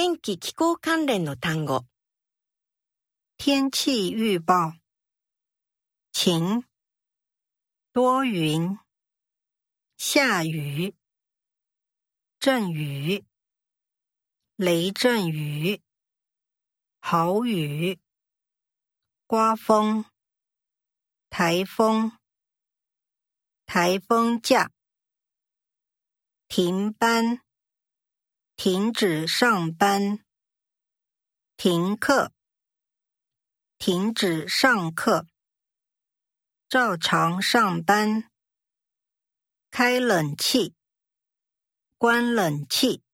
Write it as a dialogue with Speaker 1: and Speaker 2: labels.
Speaker 1: 天気気候関連の単語：
Speaker 2: 天氣预报。晴、多雲、下雨、陣雨、雷陣雨、豪雨、刮風、颱風、颱風假、停班。停止上班，停课，停止上课，照常上班，开冷气，关冷气。